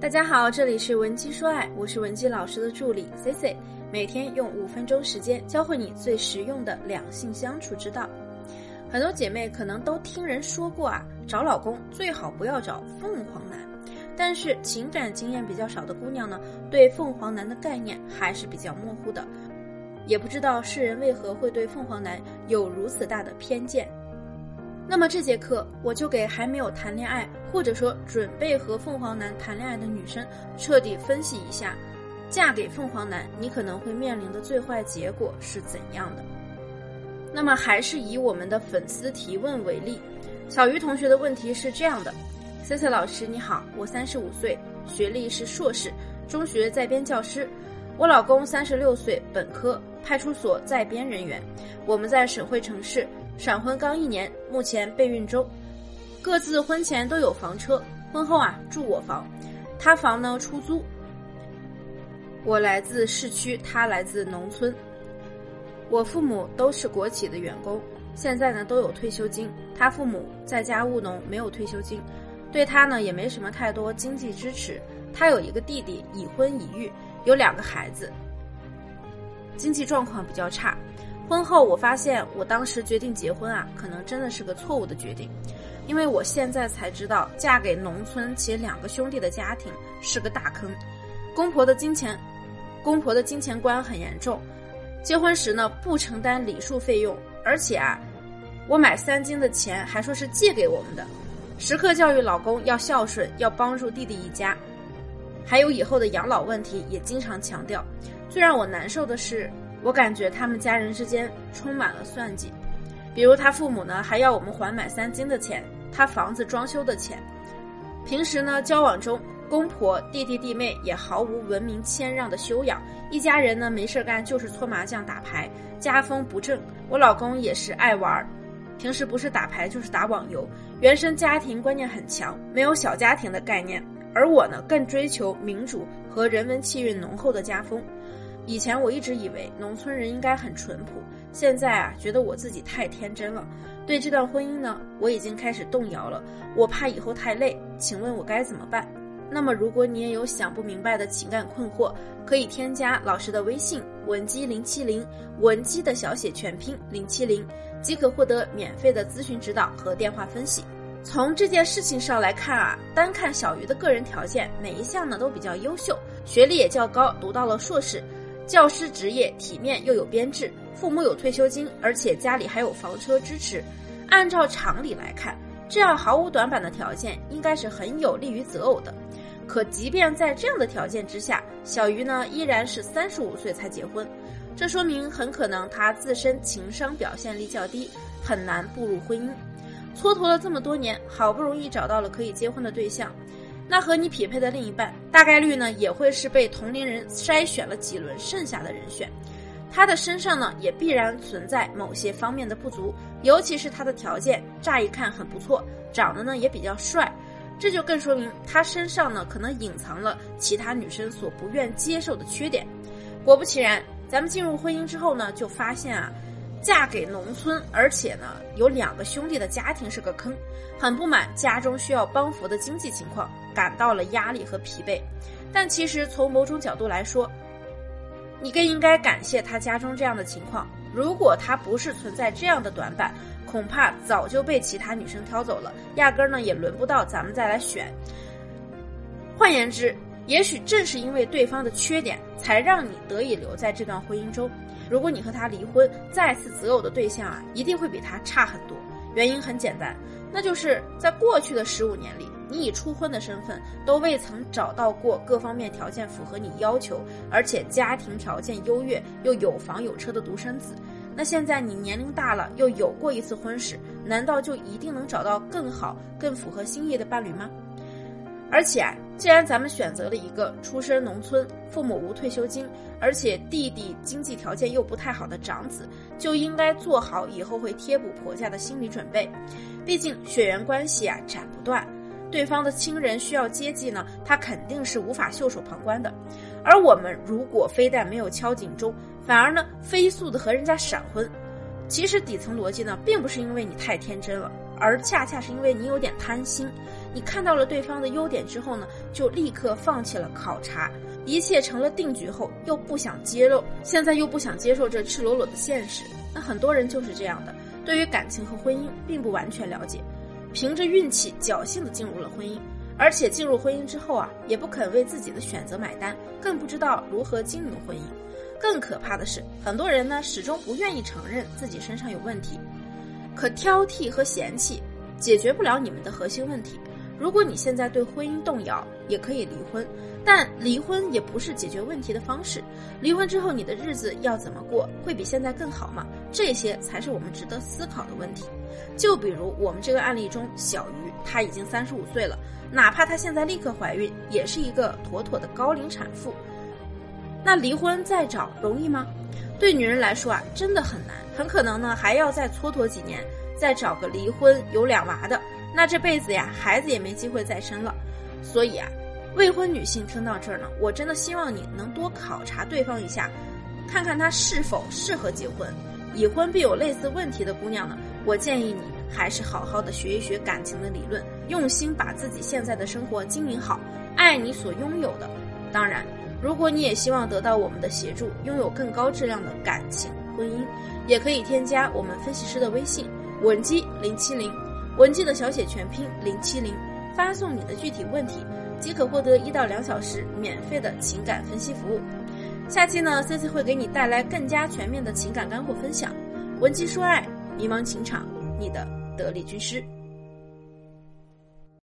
大家好，这里是文姬说爱，我是文姬老师的助理 C C，每天用五分钟时间教会你最实用的两性相处之道。很多姐妹可能都听人说过啊，找老公最好不要找凤凰男。但是情感经验比较少的姑娘呢，对凤凰男的概念还是比较模糊的，也不知道世人为何会对凤凰男有如此大的偏见。那么这节课我就给还没有谈恋爱，或者说准备和凤凰男谈恋爱的女生，彻底分析一下，嫁给凤凰男你可能会面临的最坏结果是怎样的。那么还是以我们的粉丝提问为例，小鱼同学的问题是这样的：C C 老师你好，我三十五岁，学历是硕士，中学在编教师，我老公三十六岁，本科，派出所在编人员，我们在省会城市。闪婚刚一年，目前备孕中，各自婚前都有房车，婚后啊住我房，他房呢出租。我来自市区，他来自农村。我父母都是国企的员工，现在呢都有退休金。他父母在家务农，没有退休金，对他呢也没什么太多经济支持。他有一个弟弟，已婚已育，有两个孩子，经济状况比较差。婚后，我发现我当时决定结婚啊，可能真的是个错误的决定，因为我现在才知道，嫁给农村且两个兄弟的家庭是个大坑。公婆的金钱，公婆的金钱观很严重。结婚时呢，不承担礼数费用，而且啊，我买三金的钱还说是借给我们的，时刻教育老公要孝顺，要帮助弟弟一家，还有以后的养老问题也经常强调。最让我难受的是。我感觉他们家人之间充满了算计，比如他父母呢还要我们还买三金的钱，他房子装修的钱。平时呢交往中，公婆、弟弟、弟妹也毫无文明谦让的修养，一家人呢没事干就是搓麻将、打牌，家风不正。我老公也是爱玩，平时不是打牌就是打网游，原生家庭观念很强，没有小家庭的概念。而我呢更追求民主和人文气韵浓厚的家风。以前我一直以为农村人应该很淳朴，现在啊，觉得我自己太天真了。对这段婚姻呢，我已经开始动摇了。我怕以后太累，请问我该怎么办？那么，如果你也有想不明白的情感困惑，可以添加老师的微信文姬零七零，文姬的小写全拼零七零，即可获得免费的咨询指导和电话分析。从这件事情上来看啊，单看小鱼的个人条件，每一项呢都比较优秀，学历也较高，读到了硕士。教师职业体面又有编制，父母有退休金，而且家里还有房车支持。按照常理来看，这样毫无短板的条件应该是很有利于择偶的。可即便在这样的条件之下，小鱼呢依然是三十五岁才结婚，这说明很可能他自身情商表现力较低，很难步入婚姻。蹉跎了这么多年，好不容易找到了可以结婚的对象。那和你匹配的另一半，大概率呢也会是被同龄人筛选了几轮剩下的人选，他的身上呢也必然存在某些方面的不足，尤其是他的条件乍一看很不错，长得呢也比较帅，这就更说明他身上呢可能隐藏了其他女生所不愿接受的缺点。果不其然，咱们进入婚姻之后呢，就发现啊。嫁给农村，而且呢有两个兄弟的家庭是个坑，很不满家中需要帮扶的经济情况，感到了压力和疲惫。但其实从某种角度来说，你更应该感谢他家中这样的情况。如果他不是存在这样的短板，恐怕早就被其他女生挑走了，压根儿呢也轮不到咱们再来选。换言之，也许正是因为对方的缺点，才让你得以留在这段婚姻中。如果你和他离婚，再次择偶的对象啊，一定会比他差很多。原因很简单，那就是在过去的十五年里，你以初婚的身份都未曾找到过各方面条件符合你要求，而且家庭条件优越又有房有车的独生子。那现在你年龄大了，又有过一次婚史，难道就一定能找到更好、更符合心意的伴侣吗？而且，既然咱们选择了一个出身农村、父母无退休金，而且弟弟经济条件又不太好的长子，就应该做好以后会贴补婆家的心理准备。毕竟血缘关系啊斩不断，对方的亲人需要接济呢，他肯定是无法袖手旁观的。而我们如果非但没有敲警钟，反而呢飞速的和人家闪婚，其实底层逻辑呢，并不是因为你太天真了，而恰恰是因为你有点贪心。你看到了对方的优点之后呢，就立刻放弃了考察，一切成了定局后又不想揭露，现在又不想接受这赤裸裸的现实。那很多人就是这样的，对于感情和婚姻并不完全了解，凭着运气侥幸的进入了婚姻，而且进入婚姻之后啊，也不肯为自己的选择买单，更不知道如何经营婚姻。更可怕的是，很多人呢始终不愿意承认自己身上有问题，可挑剔和嫌弃解决不了你们的核心问题。如果你现在对婚姻动摇，也可以离婚，但离婚也不是解决问题的方式。离婚之后，你的日子要怎么过？会比现在更好吗？这些才是我们值得思考的问题。就比如我们这个案例中，小鱼她已经三十五岁了，哪怕她现在立刻怀孕，也是一个妥妥的高龄产妇。那离婚再找容易吗？对女人来说啊，真的很难，很可能呢还要再蹉跎几年，再找个离婚有两娃的。那这辈子呀，孩子也没机会再生了。所以啊，未婚女性听到这儿呢，我真的希望你能多考察对方一下，看看他是否适合结婚。已婚并有类似问题的姑娘呢，我建议你还是好好的学一学感情的理论，用心把自己现在的生活经营好，爱你所拥有的。当然，如果你也希望得到我们的协助，拥有更高质量的感情婚姻，也可以添加我们分析师的微信文姬零七零。文姬的小写全拼零七零，发送你的具体问题，即可获得一到两小时免费的情感分析服务。下期呢，C C 会给你带来更加全面的情感干货分享。文姬说爱，迷茫情场，你的得力军师。